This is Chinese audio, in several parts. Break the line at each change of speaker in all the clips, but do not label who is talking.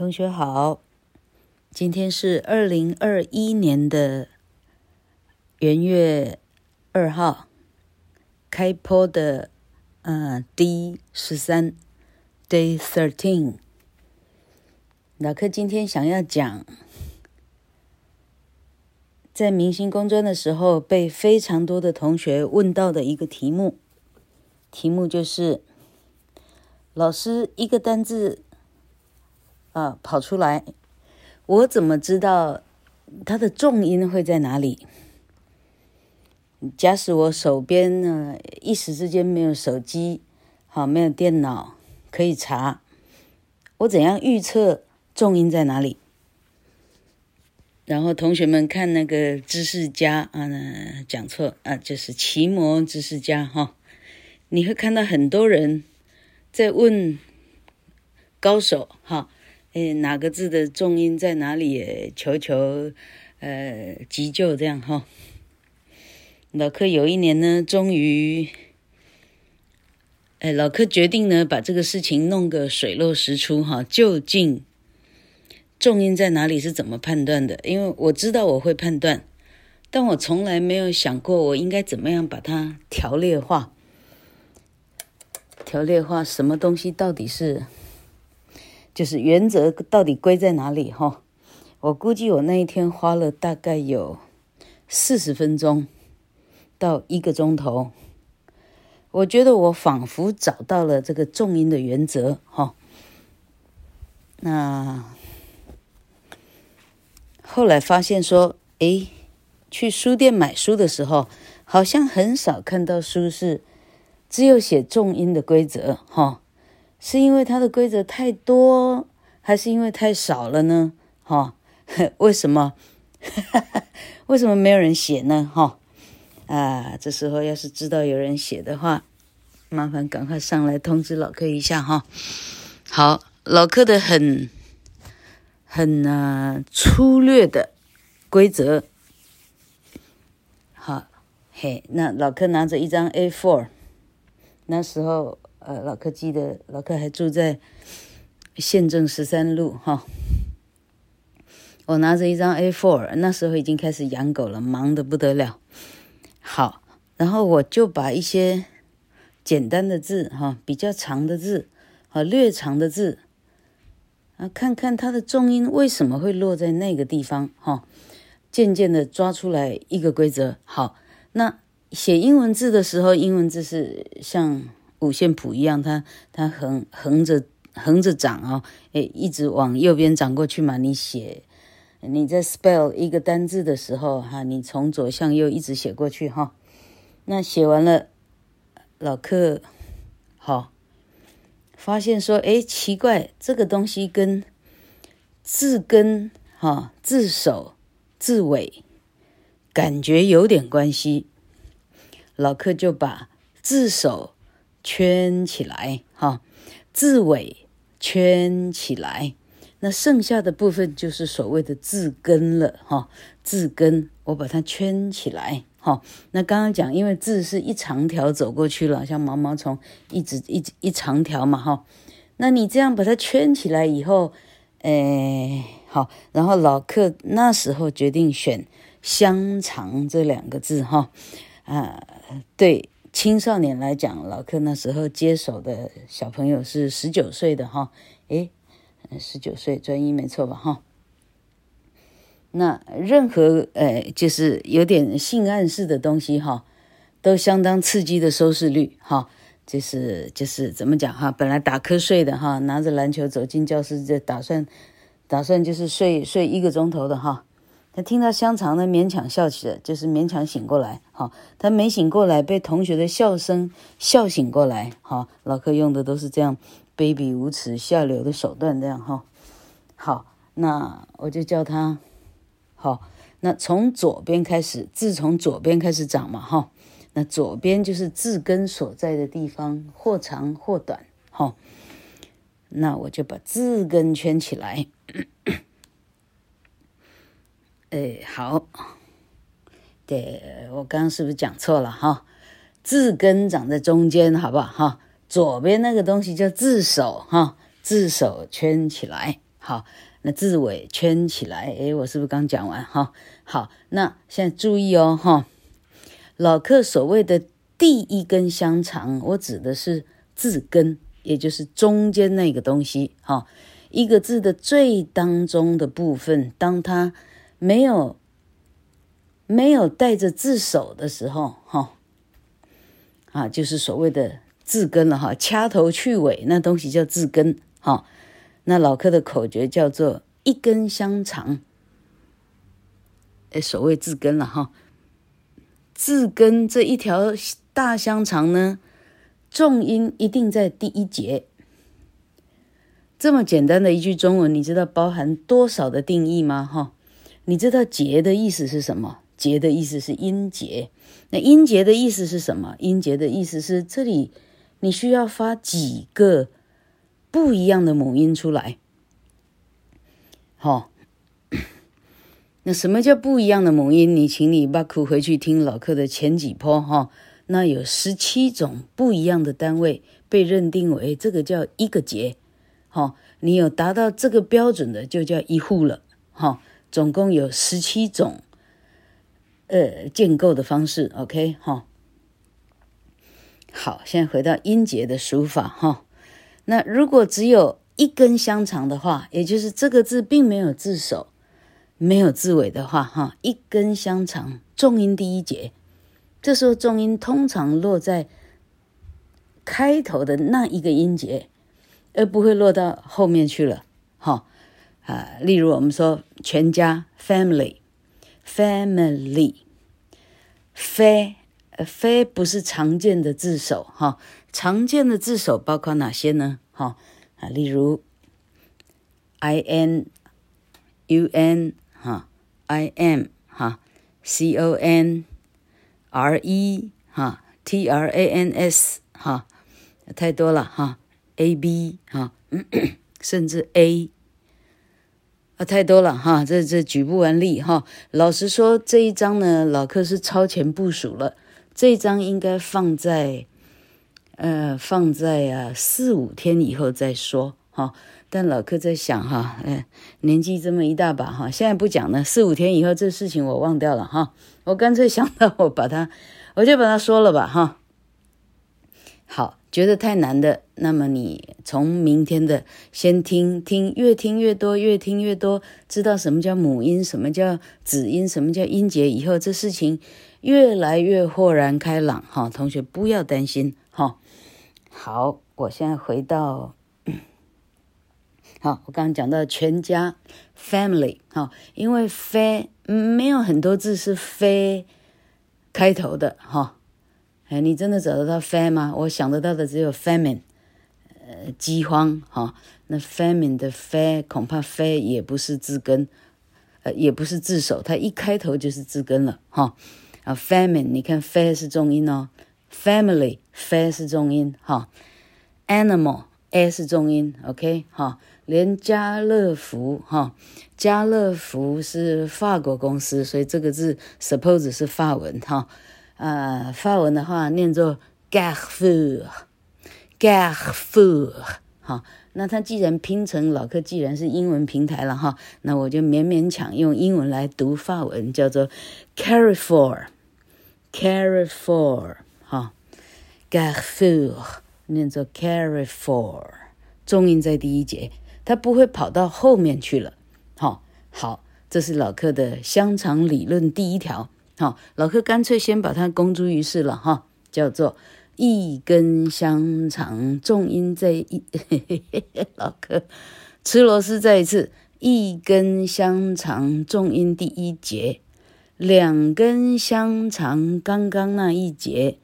同学好，今天是二零二一年的元月二号，开播的，呃，第十三，Day Thirteen。老课今天想要讲，在明星工专的时候，被非常多的同学问到的一个题目，题目就是，老师一个单字。啊，跑出来！我怎么知道它的重音会在哪里？假使我手边呢，一时之间没有手机，好，没有电脑可以查，我怎样预测重音在哪里？然后同学们看那个知识家啊，讲错啊，就是奇摩知识家哈，你会看到很多人在问高手哈。哎，哪个字的重音在哪里？求求，呃，急救这样哈。老柯有一年呢，终于，哎，老柯决定呢，把这个事情弄个水落石出哈。究竟重音在哪里？是怎么判断的？因为我知道我会判断，但我从来没有想过我应该怎么样把它条列化。条列化什么东西到底是？就是原则到底归在哪里哈？我估计我那一天花了大概有四十分钟到一个钟头。我觉得我仿佛找到了这个重音的原则哈。那后来发现说，诶，去书店买书的时候，好像很少看到书是只有写重音的规则哈。是因为它的规则太多，还是因为太少了呢？哈，为什么？为什么没有人写呢？哈，啊，这时候要是知道有人写的话，麻烦赶快上来通知老课一下哈。好，老课的很很啊粗略的规则。好，嘿，那老课拿着一张 A4，那时候。呃，老课记得，老课还住在县政十三路哈。我拿着一张 A4，那时候已经开始养狗了，忙得不得了。好，然后我就把一些简单的字哈，比较长的字，啊，略长的字，啊，看看它的重音为什么会落在那个地方哈，渐渐的抓出来一个规则。好，那写英文字的时候，英文字是像。五线谱一样，它它横横着横着长啊，诶，一直往右边长过去嘛。你写你在 spell 一个单字的时候，哈，你从左向右一直写过去哈。那写完了，老客好发现说，诶，奇怪，这个东西跟字根哈字首字尾感觉有点关系。老客就把字首。圈起来，哈，字尾圈起来，那剩下的部分就是所谓的字根了，哈，字根我把它圈起来，哈。那刚刚讲，因为字是一长条走过去了，像毛毛虫一直一直一长条嘛，哈。那你这样把它圈起来以后，哎，好，然后老客那时候决定选香肠这两个字，哈，啊，对。青少年来讲，老课那时候接手的小朋友是十九岁的哈，诶，十九岁专一没错吧哈？那任何呃，就是有点性暗示的东西哈，都相当刺激的收视率哈。就是就是怎么讲哈？本来打瞌睡的哈，拿着篮球走进教室，就打算打算就是睡睡一个钟头的哈。他听到香肠呢，勉强笑起来，就是勉强醒过来。哈，他没醒过来，被同学的笑声笑醒过来。哈，老课用的都是这样卑鄙无耻、下流的手段，这样哈。好，那我就叫他。好，那从左边开始，字从左边开始长嘛。哈，那左边就是字根所在的地方，或长或短。哈，那我就把字根圈起来。哎，好，对，我刚刚是不是讲错了哈？字根长在中间，好不好哈？左边那个东西叫字首哈，字首圈起来，好，那字尾圈起来，诶，我是不是刚讲完？哈，好，那现在注意哦，哈，老客所谓的第一根香肠，我指的是字根，也就是中间那个东西，哈，一个字的最当中的部分，当它没有没有带着字首的时候，哈，啊，就是所谓的字根了，哈，掐头去尾，那东西叫字根，哈。那老客的口诀叫做“一根香肠”，哎，所谓字根了哈，字根这一条大香肠呢，重音一定在第一节。这么简单的一句中文，你知道包含多少的定义吗？哈，你知道“节”的意思是什么？“节”的意思是音节。那音节的意思是什么？音节的意思是这里你需要发几个。不一样的母音出来，好，那什么叫不一样的母音？你请你把苦回去听老课的前几波哈，那有十七种不一样的单位被认定为这个叫一个节，好，你有达到这个标准的就叫一户了，哈，总共有十七种，呃，建构的方式，OK，哈，好，现在回到音节的书法，哈。那如果只有一根香肠的话，也就是这个字并没有字首，没有字尾的话，哈，一根香肠重音第一节，这时候重音通常落在开头的那一个音节，而不会落到后面去了，哈啊，例如我们说全家 family，family，fa。非不是常见的字首哈，常见的字首包括哪些呢？哈啊，例如 i n u n 哈，i m 哈，c o n r e 哈，t r a n s 哈，太多了哈，a b 哈，甚至 a 啊，太多了哈，这这举不完例哈。老实说，这一章呢，老客是超前部署了。这一章应该放在，呃，放在啊四五天以后再说哈。但老客在想哈，哎，年纪这么一大把哈，现在不讲了，四五天以后这事情我忘掉了哈。我干脆想到我把它，我就把它说了吧哈。好，觉得太难的，那么你从明天的先听听，越听越多，越听越多，知道什么叫母音，什么叫子音，什么叫音节以后，这事情。越来越豁然开朗，哈，同学不要担心，哈。好，我现在回到，好，我刚刚讲到全家 family，哈，因为非没有很多字是非开头的，哈。哎，你真的找得到 f a m 吗？我想得到的只有 famine，呃，饥荒，哈。那 famine 的非恐怕非也不是字根，呃，也不是字首，它一开头就是字根了，哈。啊，famine，你看 fa 是重音哦，family fa 是重音哈，animal a 是重音，OK 哈，连家乐福哈，家乐福是法国公司，所以这个字 suppose 是法文哈，呃，法文的话念作 Carrefour，Carrefour 哈，那它既然拼成老客，既然是英文平台了哈，那我就勉勉强用英文来读法文，叫做 Carrefour，Carrefour 哈 g a r f o u r 念作 Carrefour，重音在第一节，它不会跑到后面去了。好，好，这是老客的香肠理论第一条。好，老柯干脆先把它公诸于世了哈，叫做。一根香肠，重音在一，老柯吃螺丝再一次。一根香肠，重音第一节。两根香肠，刚刚那一节。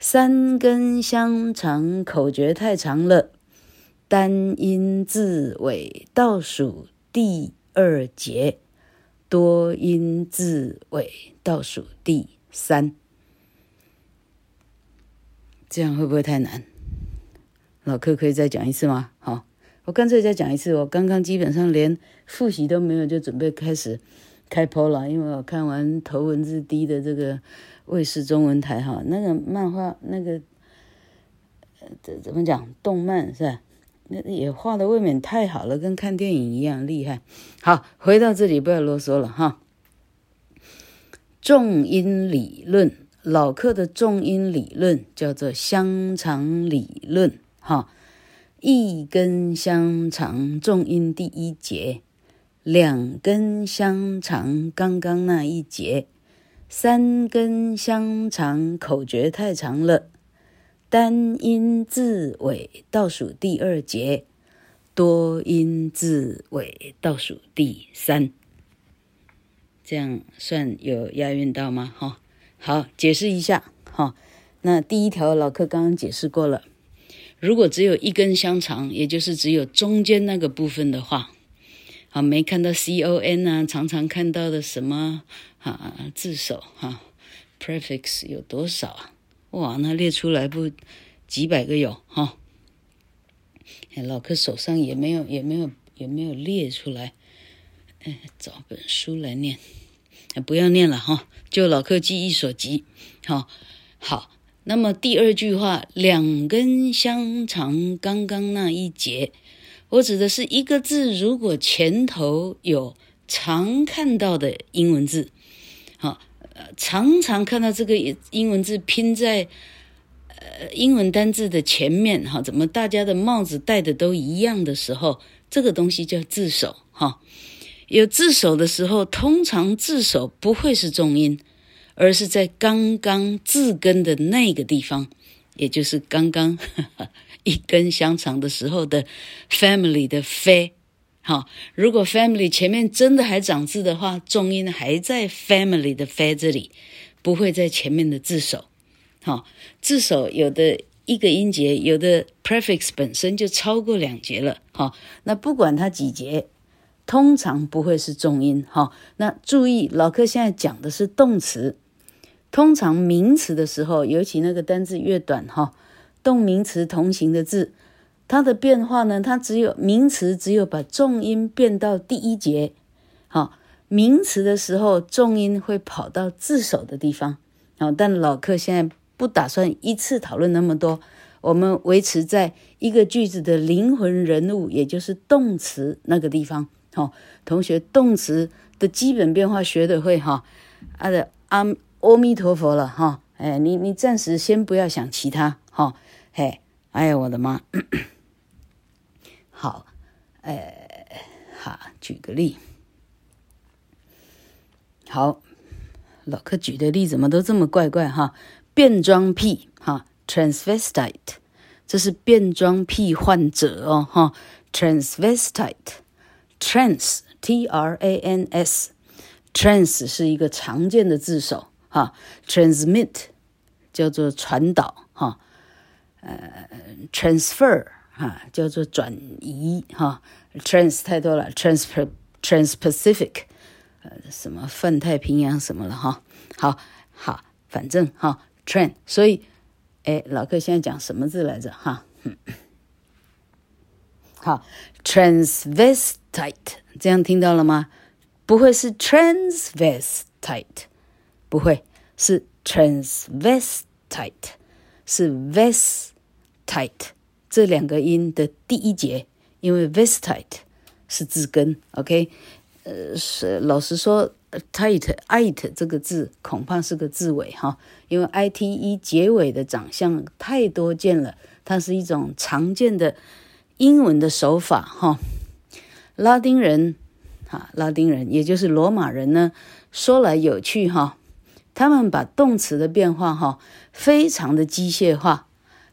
三根香肠，口诀太长了。单音字尾倒数第二节，多音字尾倒数第三。这样会不会太难？老客可以再讲一次吗？好，我干脆再讲一次。我刚刚基本上连复习都没有，就准备开始开播了。因为我看完头文字 D 的这个卫视中文台哈，那个漫画那个，这怎么讲？动漫是吧？那也画的未免太好了，跟看电影一样厉害。好，回到这里，不要啰嗦了哈。重音理论，老课的重音理论叫做香肠理论哈。一根香肠，重音第一节；两根香肠，刚刚那一节；三根香肠，口诀太长了。单音字尾倒数第二节，多音字尾倒数第三，这样算有押韵到吗？哈，好，解释一下。哈，那第一条老客刚刚解释过了。如果只有一根香肠，也就是只有中间那个部分的话，好，没看到 C O N 啊，常常看到的什么啊字首哈，prefix 有多少啊？哇，那列出来不几百个有哈？老客手上也没有，也没有，也没有列出来。找本书来念。不要念了哈，就老客记忆所及。好，好。那么第二句话，两根香肠，刚刚那一节，我指的是一个字，如果前头有常看到的英文字，好。常常看到这个英文字拼在呃英文单字的前面哈，怎么大家的帽子戴的都一样的时候，这个东西叫字首哈。有字首的时候，通常字首不会是重音，而是在刚刚字根的那个地方，也就是刚刚 一根香肠的时候的 family 的 fa。好，如果 family 前面真的还长字的话，重音还在 family 的 fa 这里，不会在前面的字首。好，字首有的一个音节，有的 prefix 本身就超过两节了。好，那不管它几节，通常不会是重音。好，那注意，老柯现在讲的是动词，通常名词的时候，尤其那个单字越短，哈，动名词同形的字。它的变化呢？它只有名词，只有把重音变到第一节。好，名词的时候，重音会跑到字首的地方。好，但老课现在不打算一次讨论那么多，我们维持在一个句子的灵魂人物，也就是动词那个地方。好，同学，动词的基本变化学得会哈？啊的阿阿弥陀佛了哈！哎，你你暂时先不要想其他哈。嘿，哎呀，我的妈！好，呃，好，举个例。好，老客举的例怎么都这么怪怪哈？变装癖哈，transvestite，这是变装癖患者哦哈，transvestite。Trans，t r a n s，trans 是一个常见的字首哈。transmit 叫做传导哈，呃，transfer。哈，叫做转移哈，trans 太多了，trans transpacific，呃，什么泛太平洋什么了哈，好好，反正哈，trans，所以，哎，老客现在讲什么字来着哈？好，transvest，transvestite，这样听到了吗？不会是 transvestite，不会是 transvestite，是 vestite。这两个音的第一节，因为 vestite 是字根，OK，呃，是老实说，tight it 这个字恐怕是个字尾哈，因为 ite 结尾的长相太多见了，它是一种常见的英文的手法哈。拉丁人哈，拉丁人也就是罗马人呢，说来有趣哈，他们把动词的变化哈，非常的机械化。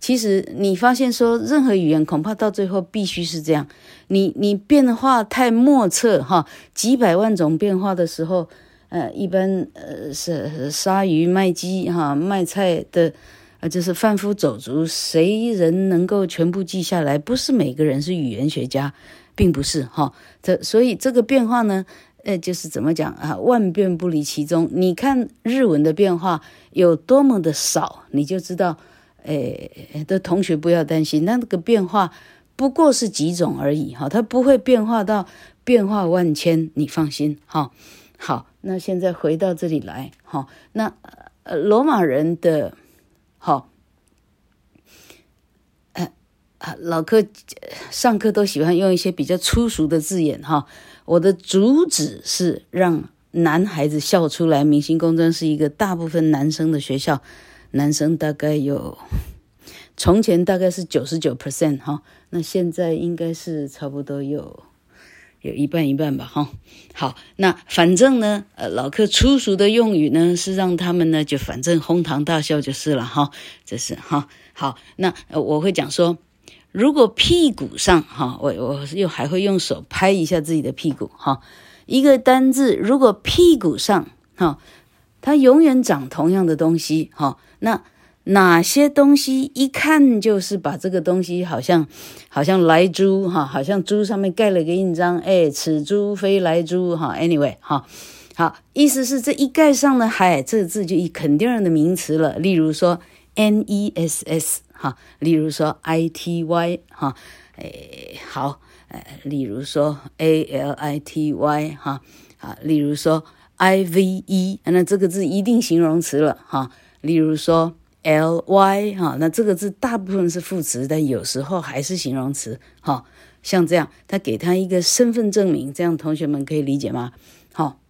其实你发现说，任何语言恐怕到最后必须是这样。你你变化太莫测哈，几百万种变化的时候，呃，一般呃是鲨鱼卖鸡哈卖菜的，呃就是贩夫走卒，谁人能够全部记下来？不是每个人是语言学家，并不是哈。这所以这个变化呢，呃，就是怎么讲啊？万变不离其宗。你看日文的变化有多么的少，你就知道。诶，的同学不要担心，那个变化不过是几种而已哈，它不会变化到变化万千，你放心哈。好，那现在回到这里来哈，那呃罗马人的，好，啊，老柯上课都喜欢用一些比较粗俗的字眼哈。我的主旨是让男孩子笑出来。明星工专是一个大部分男生的学校，男生大概有，从前大概是九十九 percent 哈，那现在应该是差不多有有一半一半吧哈。好，那反正呢，呃，老柯粗俗的用语呢，是让他们呢就反正哄堂大笑就是了哈。这是哈。好，那我会讲说。如果屁股上哈，我我又还会用手拍一下自己的屁股哈。一个单字，如果屁股上哈，它永远长同样的东西哈。那哪些东西一看就是把这个东西好像好像来猪哈，好像猪上面盖了个印章，哎，此猪非来猪哈。Anyway 哈，好，意思是这一盖上呢，嗨，这个字就以肯定的名词了。例如说 N-E-S-S。哈，例如说 I T Y 哈，哎，好，呃，例如说 A L I T Y 哈，啊，例如说 I V E，那这个字一定形容词了哈。例如说 L Y 哈，那这个字大部分是副词，但有时候还是形容词哈。像这样，他给他一个身份证明，这样同学们可以理解吗？好，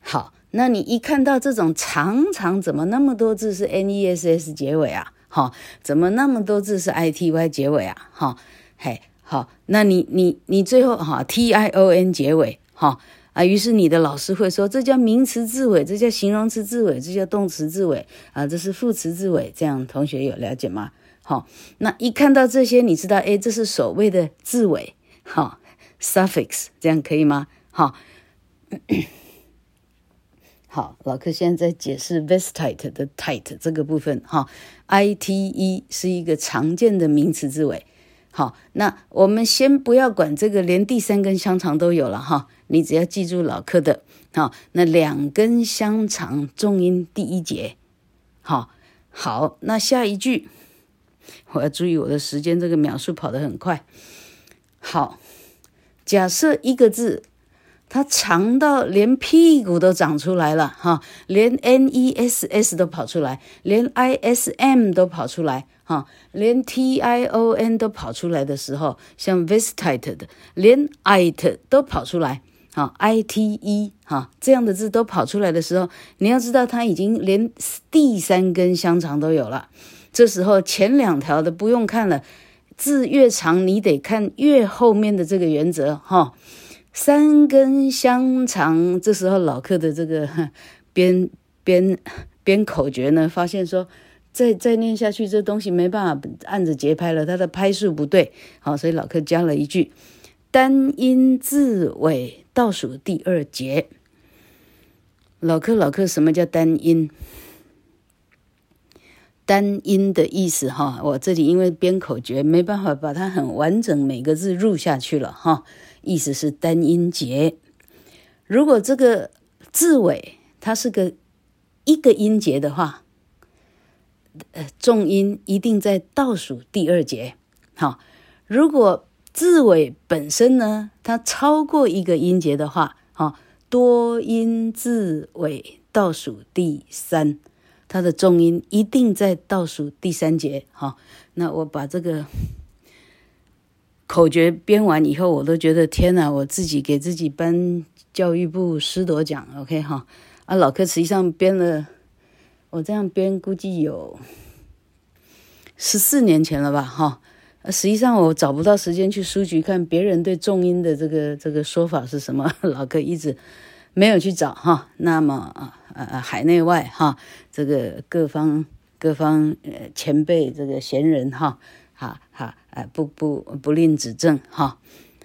好，那你一看到这种常常怎么那么多字是 N E S S 结尾啊？好，怎么那么多字是 i t y 结尾啊？哈，嘿，好，那你你你最后哈 t i o n 结尾，哈啊，于是你的老师会说，这叫名词字尾，这叫形容词字尾，这叫动词字尾啊，这是副词字尾。这样同学有了解吗？好，那一看到这些，你知道，哎，这是所谓的字尾，哈，suffix，这样可以吗？好。好，老柯现在在解释 Vestite 的 tight 这个部分哈，I T E 是一个常见的名词字尾。好，那我们先不要管这个，连第三根香肠都有了哈，你只要记住老柯的。好，那两根香肠重音第一节。好，好，那下一句我要注意我的时间，这个秒数跑得很快。好，假设一个字。它长到连屁股都长出来了哈，连 N E S S 都跑出来，连 I S M 都跑出来哈，连 T I O N 都跑出来的时候，像 Vestite 的，连 IT 都跑出来哈，I T E 哈这样的字都跑出来的时候，你要知道它已经连第三根香肠都有了。这时候前两条的不用看了，字越长你得看越后面的这个原则哈。三根香肠，这时候老客的这个编编编口诀呢，发现说再再念下去，这东西没办法按着节拍了，它的拍数不对，好，所以老客加了一句单音字尾倒数第二节。老客老客，什么叫单音？单音的意思哈，我这里因为编口诀没办法把它很完整每个字入下去了哈。意思是单音节，如果这个字尾它是个一个音节的话，呃，重音一定在倒数第二节。好，如果字尾本身呢，它超过一个音节的话，好，多音字尾倒数第三，它的重音一定在倒数第三节。好，那我把这个。口诀编完以后，我都觉得天哪！我自己给自己颁教育部师铎奖，OK 哈？啊，老柯实际上编了，我这样编估计有十四年前了吧，哈。实际上我找不到时间去书局看别人对重音的这个这个说法是什么，老哥一直没有去找哈。那么啊呃海内外哈，这个各方各方呃前辈这个贤人哈。哈哈，哎，不不不吝指正哈。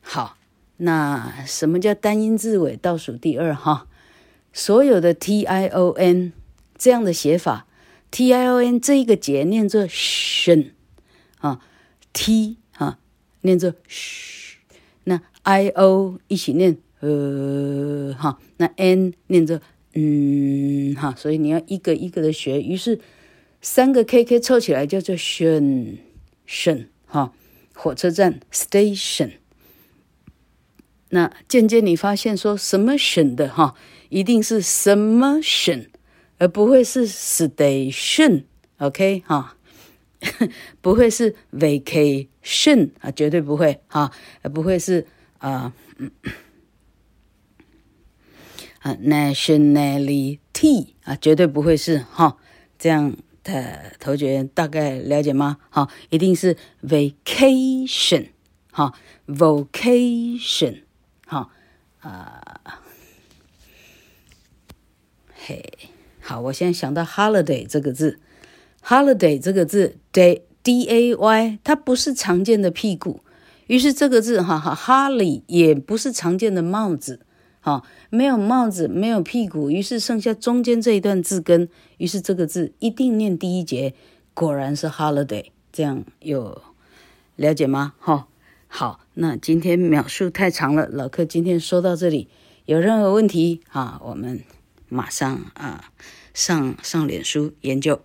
好，那什么叫单音字尾倒数第二哈？所有的 t i o n 这样的写法，t i o n 这一个节念作 shen 啊，t 哈念作 sh，那 i o 一起念呃哈，那 n 念作嗯哈，所以你要一个一个的学，于是三个 k k 凑起来叫做 shen。省哈，火车站 station。那渐渐你发现说什么省的哈，一定是什么省，而不会是 station。OK 哈，不会是 vacation 啊，绝对不会哈，而不会是啊，啊 nationality 啊，绝对不会是哈，这样的同学大概了解吗？哈，一定是 vacation 哈，vocation 哈，啊，嘿，好，我现在想到 holiday 这个字。Holiday 这个字，day D A Y，它不是常见的屁股，于是这个字哈哈，Holly 也不是常见的帽子，哈，没有帽子，没有屁股，于是剩下中间这一段字根，于是这个字一定念第一节，果然是 Holiday，这样有了解吗？哈，好，那今天描述太长了，老客今天说到这里，有任何问题啊，我们马上啊上上脸书研究。